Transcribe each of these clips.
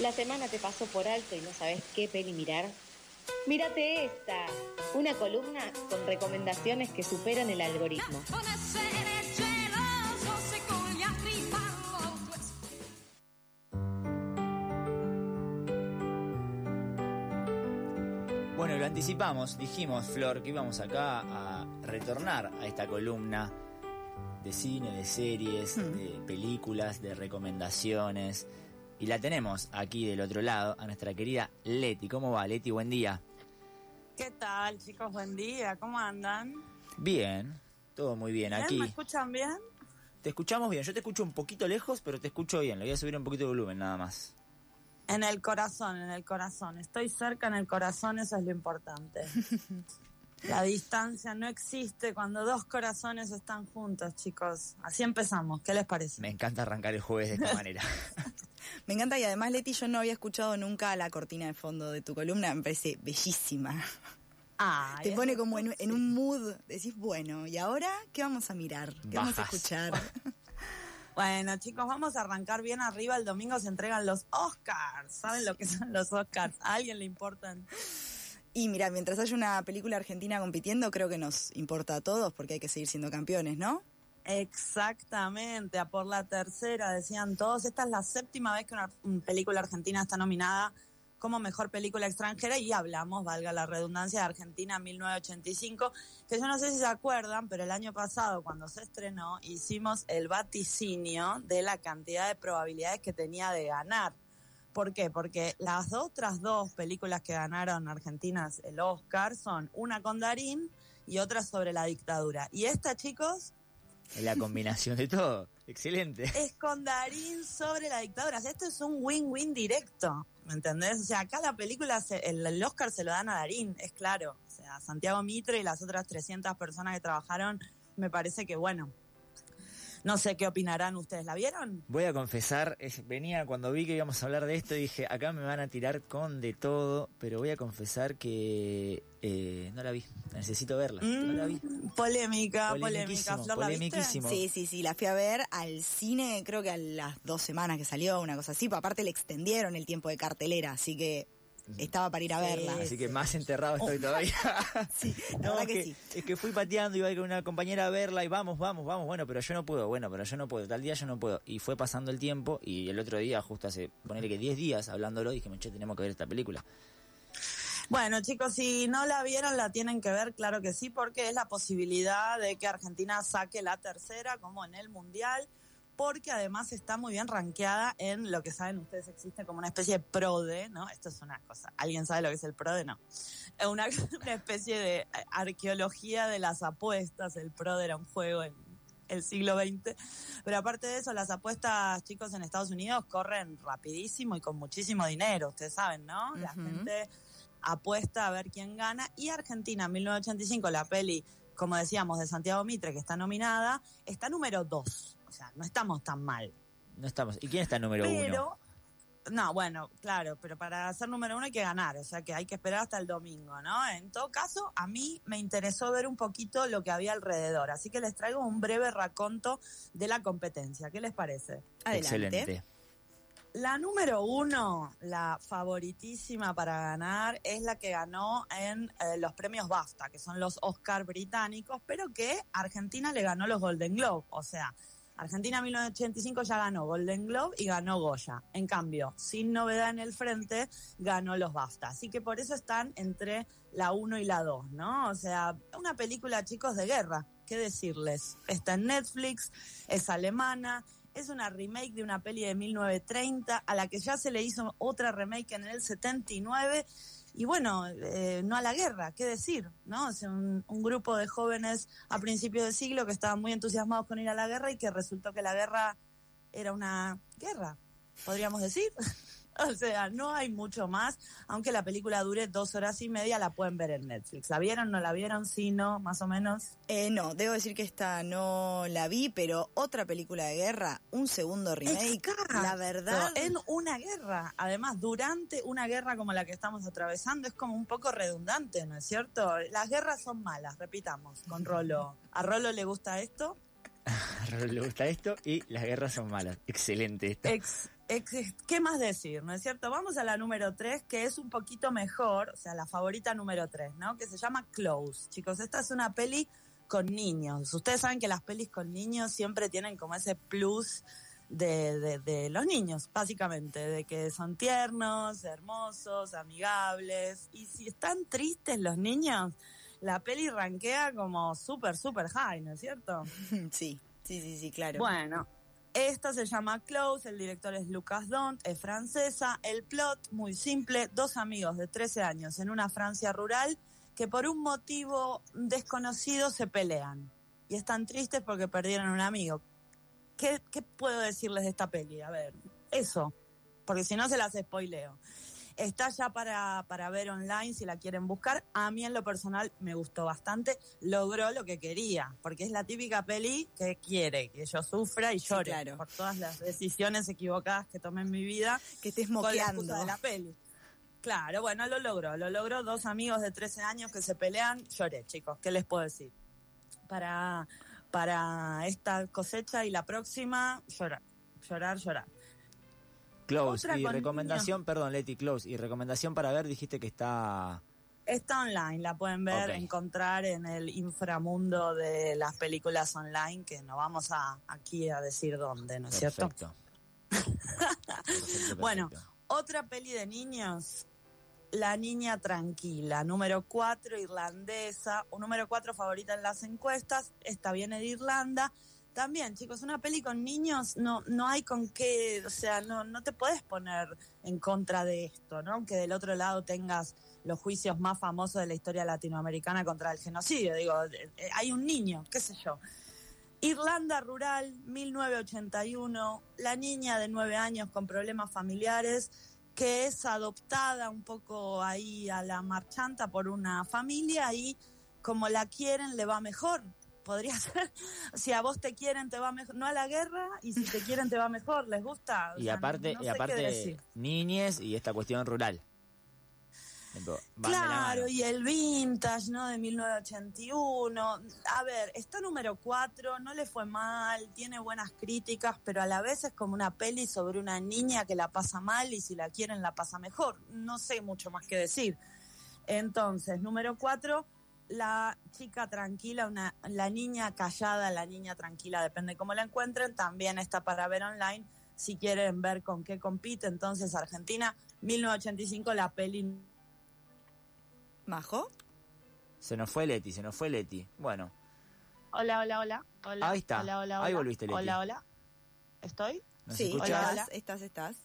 ¿La semana te pasó por alto y no sabes qué peli mirar? Mírate esta, una columna con recomendaciones que superan el algoritmo. Bueno, lo anticipamos, dijimos, Flor, que íbamos acá a retornar a esta columna de cine, de series, Hmm. de películas, de recomendaciones. Y la tenemos aquí del otro lado, a nuestra querida Leti. ¿Cómo va, Leti? Buen día. ¿Qué tal, chicos? Buen día. ¿Cómo andan? Bien, todo muy bien. ¿Bien? Aquí ¿Me escuchan bien? te escuchamos bien. Yo te escucho un poquito lejos, pero te escucho bien. Le voy a subir un poquito de volumen, nada más. En el corazón, en el corazón. Estoy cerca en el corazón, eso es lo importante. La distancia no existe cuando dos corazones están juntos, chicos. Así empezamos. ¿Qué les parece? Me encanta arrancar el jueves de esta manera. Me encanta y además, Leti, yo no había escuchado nunca la cortina de fondo de tu columna, me parece bellísima. Ay, Te pone como en, en un mood, decís, bueno, ¿y ahora qué vamos a mirar? ¿Qué vamos a escuchar? Bueno, chicos, vamos a arrancar bien arriba. El domingo se entregan los Oscars. ¿Saben lo que son los Oscars? ¿A alguien le importan? Y mira, mientras haya una película argentina compitiendo, creo que nos importa a todos porque hay que seguir siendo campeones, ¿no? Exactamente, a por la tercera, decían todos. Esta es la séptima vez que una película argentina está nominada como mejor película extranjera y hablamos, valga la redundancia, de Argentina 1985, que yo no sé si se acuerdan, pero el año pasado cuando se estrenó hicimos el vaticinio de la cantidad de probabilidades que tenía de ganar. ¿Por qué? Porque las otras dos películas que ganaron argentinas el Oscar son una con Darín y otra sobre la dictadura. Y esta, chicos, la combinación de todo. Excelente. es con Darín sobre la dictadura. O sea, esto es un win-win directo, ¿me entendés? O sea, acá la película, se- el, el Oscar se lo dan a Darín, es claro. O sea, Santiago Mitre y las otras 300 personas que trabajaron, me parece que, bueno, no sé qué opinarán ustedes. ¿La vieron? Voy a confesar, es- venía cuando vi que íbamos a hablar de esto, dije, acá me van a tirar con de todo, pero voy a confesar que eh, no la vi, necesito verla, no la vi. Mm, polémica, polémica. ¿Flor, la viste? polemiquísimo. Sí, sí, sí, la fui a ver al cine, creo que a las dos semanas que salió, una cosa así, pero aparte le extendieron el tiempo de cartelera, así que estaba para ir a Sí. verla. Así que más enterrado estoy todavía. Sí, la No, verdad es que, que, sí. es que fui pateando, iba a ir con una compañera a verla y vamos, vamos, vamos, bueno, pero yo no puedo, bueno, pero yo no puedo, tal día yo no puedo. Y fue pasando el tiempo y el otro día, justo hace, ponerle que 10 días hablándolo, dije, che, tenemos que ver esta película. Bueno, chicos, si no la vieron, la tienen que ver, claro que sí, porque es la posibilidad de que Argentina saque la tercera, como en el Mundial, porque además está muy bien rankeada en lo que saben ustedes existe como una especie de PRODE, ¿no? Esto es una cosa. ¿Alguien sabe lo que es el PRODE? No. Es una, una especie de arqueología de las apuestas. El PRODE era un juego en el siglo XX. Pero aparte de eso, las apuestas, chicos, en Estados Unidos corren rapidísimo y con muchísimo dinero, ustedes saben, ¿no? La gente apuesta a ver quién gana. Y Argentina, 1985, la peli, como decíamos, de Santiago Mitre, que está nominada, está número dos. O sea, no estamos tan mal. No estamos. ¿Y quién está número uno? Pero, no, bueno, claro, pero para ser número uno hay que ganar, o sea que hay que esperar hasta el domingo, ¿no? En todo caso, a mí me interesó ver un poquito lo que había alrededor, así que les traigo un breve raconto de la competencia. ¿Qué les parece? Adelante. Excelente. La número uno, la favoritísima para ganar, es la que ganó en eh, los premios BAFTA, que son los Oscar británicos, pero que Argentina le ganó los Golden Globe. O sea, Argentina en 1985 ya ganó Golden Globe y ganó Goya. En cambio, sin novedad en el frente, ganó los BAFTA. Así que por eso están entre la 1 y la 2, ¿no? O sea, una película, chicos, de guerra. ¿Qué decirles? Está en Netflix, es alemana, es una remake de una peli de 1930 a la que ya se le hizo otra remake en el 79 y bueno, eh, no a la guerra, qué decir, ¿no? Sea, un, un grupo de jóvenes a principios del siglo que estaban muy entusiasmados con ir a la guerra y que resultó que la guerra era una guerra, podríamos decir. o sea, no hay mucho más, aunque la película dure dos horas y media, la pueden ver en Netflix. ¿La vieron? ¿No la vieron? Sí, no, más o menos. Eh, no, debo decir que esta no la vi, pero otra película de guerra, un segundo remake, Exacto. la verdad... En una guerra. Además, durante una guerra como la que estamos atravesando, es como un poco redundante, ¿no es cierto? Las guerras son malas, repitamos, con Rolo. ¿A Rolo le gusta esto? Le gusta esto y las guerras son malas. Excelente esto. ¿Qué más decir, no es cierto? Vamos a la número 3, que es un poquito mejor, o sea, la favorita número 3, ¿no? Que se llama Close. Chicos, esta es una peli con niños. Ustedes saben que las pelis con niños siempre tienen como ese plus de- de los niños, básicamente, de que son tiernos, hermosos, amigables. Y si están tristes los niños, la peli rankea como súper, súper high, ¿no es cierto? Sí, sí, sí, sí, claro. Bueno, esta se llama Close, el director es Lucas Dont, es francesa. El plot, muy simple, dos amigos de 13 años en una Francia rural que por un motivo desconocido se pelean. Y están tristes porque perdieron un amigo. ¿Qué, qué puedo decirles de esta peli? A ver, eso, porque si no se las spoileo. Está ya para, para ver online si la quieren buscar. A mí en lo personal me gustó bastante. Logró lo que quería, porque es la típica peli que quiere, que yo sufra y Sí, llore claro. por todas las decisiones equivocadas que tomé en mi vida que estés con la moqueando. excusa de la peli. Claro, bueno, lo logró, lo logró. Dos amigos de 13 años que se pelean. Lloré, chicos, ¿qué les puedo decir? Para, para esta cosecha y la próxima, llorar, llorar, llorar. Close. Otra Y recomendación, perdón, Leti, Close. Y recomendación para ver, dijiste que está. Está online, la pueden ver, encontrar en el inframundo de las películas online, que no vamos a aquí a decir dónde, ¿no es cierto? Perfecto. Perfecto, Bueno. Otra peli de niños, La Niña Tranquila, número 4, irlandesa, o número 4 favorita en las encuestas, esta viene de Irlanda. También, chicos, una peli con niños no, no hay con qué, o sea, no, no te puedes poner en contra de esto, ¿no? Aunque del otro lado tengas los juicios más famosos de la historia latinoamericana contra el genocidio. Digo, eh, hay un niño, qué sé yo. Irlanda rural, 1981, la niña de nueve años con problemas familiares que es adoptada un poco ahí a la marchanta por una familia y como la quieren le va mejor. Podría ser, si a vos te quieren te va mejor, no a la guerra y si te quieren te va mejor, les gusta. O Y sea, aparte, no y aparte niñes y esta cuestión rural. Claro, y el vintage, ¿no? De 1981. A ver, está número 4, no le fue mal, tiene buenas críticas, pero a la vez es como una peli sobre una niña que la pasa mal y si la quieren la pasa mejor. No sé mucho más que decir. Entonces, número 4, la chica tranquila, una, la niña callada, la niña tranquila, depende cómo la encuentren, también está para ver online. Si quieren ver con qué compite, entonces Argentina, 1985, la peli ¿Majo? Se nos fue Leti, se nos fue Leti. Bueno, Hola, hola, hola. hola Ahí está. Hola, hola, Ahí hola. volviste, Leti. Hola, hola. ¿Estoy? ¿nos Sí, escuchás? Hola, estás, hola. estás, estás.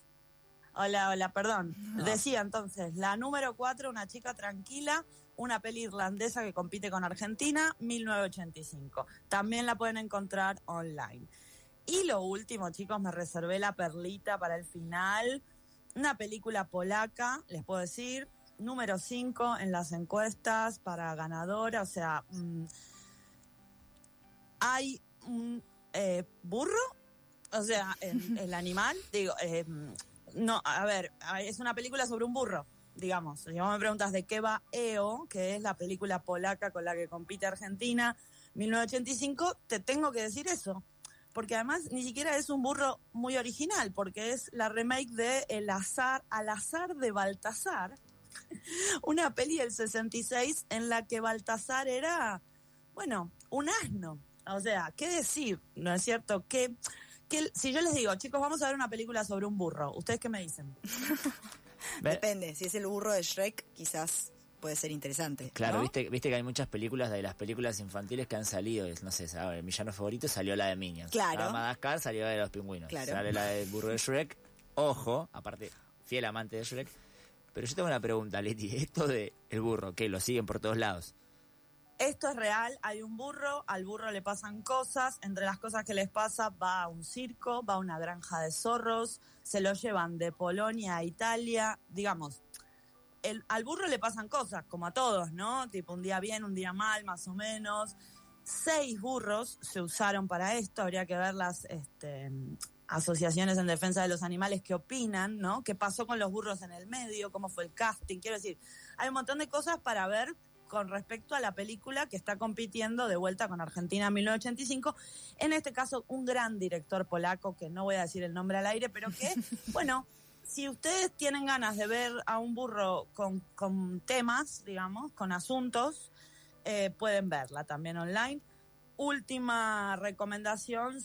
Hola, hola, perdón. No. Decía entonces, la número 4, una chica tranquila, una peli irlandesa que compite con Argentina, 1985. También la pueden encontrar online. Y lo último, chicos, me reservé la perlita para el final. Una película polaca, les puedo decir, número 5 en las encuestas para ganadora. O sea, mm, hay un eh, burro, o sea, el, el animal, digo, eh, no, a ver, a ver, es una película sobre un burro, digamos. Si vos me preguntas de qué va EO, que es la película polaca con la que compite Argentina, 1985, te tengo que decir eso. Porque además ni siquiera es un burro muy original, porque es la remake de El azar, Al azar de Baltasar, una peli del 66 en la que Baltasar era, bueno, un asno. O sea, ¿qué decir? ¿No es cierto? Que, que si yo les digo, chicos, vamos a ver una película sobre un burro, ¿ustedes qué me dicen? Depende, si es el burro de Shrek, quizás puede ser interesante. Claro, ¿no? viste, viste que hay muchas películas de las películas infantiles que han salido. No sé, ¿sabes? el villano favorito salió la de Minions. Claro. La de Madagascar salió la de los pingüinos. Claro. Sale la del burro de Shrek. Ojo, aparte, fiel amante de Shrek. Pero yo tengo una pregunta, Leti. Esto de el burro, que lo siguen por todos lados. Esto es real, hay un burro, al burro le pasan cosas, entre las cosas que les pasa va a un circo, va a una granja de zorros, se lo llevan de Polonia a Italia, digamos, el, al burro le pasan cosas, como a todos, ¿no? Tipo un día bien, un día mal, más o menos. Seis burros se usaron para esto, habría que ver las este, asociaciones en defensa de los animales que opinan, ¿no? ¿Qué pasó con los burros en el medio? ¿Cómo fue el casting? Quiero decir, hay un montón de cosas para ver con respecto a la película que está compitiendo de vuelta con Argentina en 1985. En este caso, un gran director polaco, que no voy a decir el nombre al aire, pero que, bueno, si ustedes tienen ganas de ver a un burro con, con temas, digamos, con asuntos, eh, pueden verla también online. Última recomendación,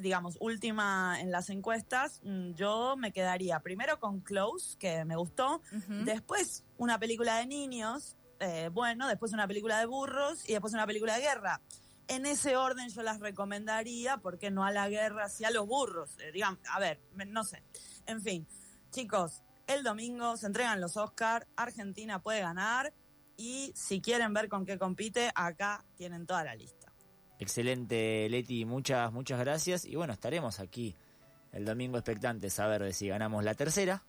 digamos, última en las encuestas, mm, yo me quedaría primero con Close, que me gustó, después una película de niños, eh, bueno, después una película de burros y después una película de guerra. En ese orden yo las recomendaría, porque no a la guerra, sí a los burros. Eh, digan, a ver, no sé. En fin, chicos, el domingo se entregan los Oscar, Argentina puede ganar y si quieren ver con qué compite, acá tienen toda la lista. Excelente, Leti, muchas, muchas gracias. Y bueno, estaremos aquí el domingo expectantes a ver si ganamos la tercera.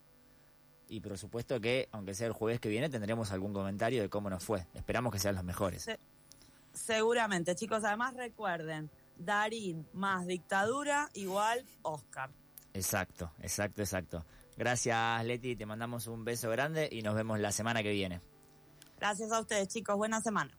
Y por supuesto que, aunque sea el jueves que viene, tendremos algún comentario de cómo nos fue. Esperamos que sean los mejores. Se- seguramente, chicos, además recuerden, Darín más dictadura igual Oscar. Exacto, exacto, exacto. Gracias, Leti. Te mandamos un beso grande y nos vemos la semana que viene. Gracias a ustedes, chicos. Buena semana.